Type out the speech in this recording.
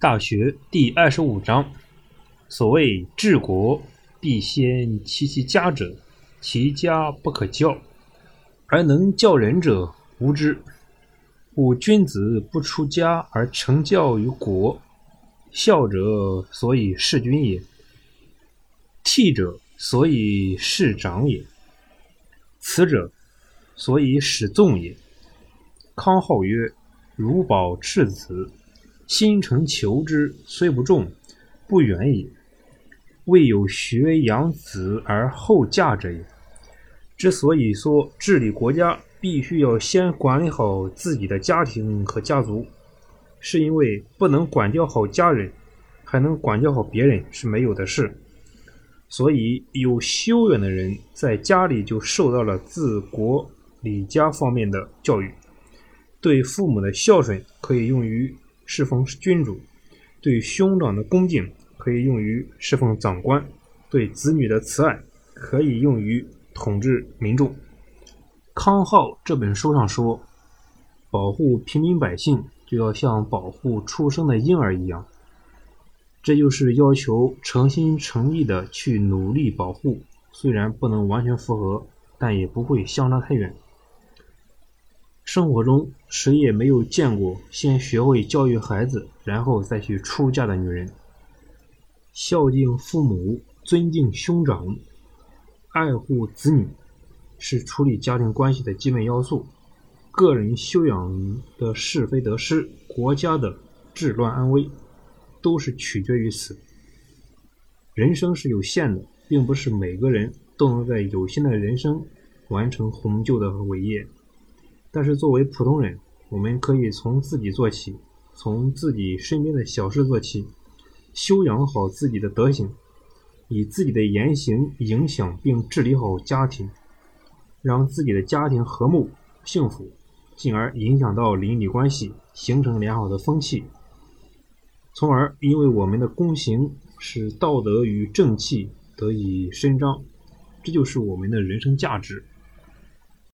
大学第二十五章：所谓治国，必先齐其家者，其家不可教，而能教人者，无之。故君子不出家而成教于国。孝者，所以事君也；悌者，所以事长也；慈者，所以使纵也。康好曰：“如保赤子。”心诚求之，虽不重，不远矣。未有学养子而后嫁者也。之所以说治理国家，必须要先管理好自己的家庭和家族，是因为不能管教好家人，还能管教好别人是没有的事。所以，有修养的人在家里就受到了治国理家方面的教育，对父母的孝顺可以用于。侍奉君主，对兄长的恭敬可以用于侍奉长官；对子女的慈爱可以用于统治民众。康浩这本书上说，保护平民百姓就要像保护出生的婴儿一样，这就是要求诚心诚意的去努力保护。虽然不能完全符合，但也不会相差太远。生活中，谁也没有见过先学会教育孩子，然后再去出嫁的女人。孝敬父母、尊敬兄长、爱护子女，是处理家庭关系的基本要素。个人修养的是非得失，国家的治乱安危，都是取决于此。人生是有限的，并不是每个人都能在有限的人生完成宏旧的伟业。但是作为普通人，我们可以从自己做起，从自己身边的小事做起，修养好自己的德行，以自己的言行影响并治理好家庭，让自己的家庭和睦幸福，进而影响到邻里关系，形成良好的风气，从而因为我们的躬行，使道德与正气得以伸张，这就是我们的人生价值。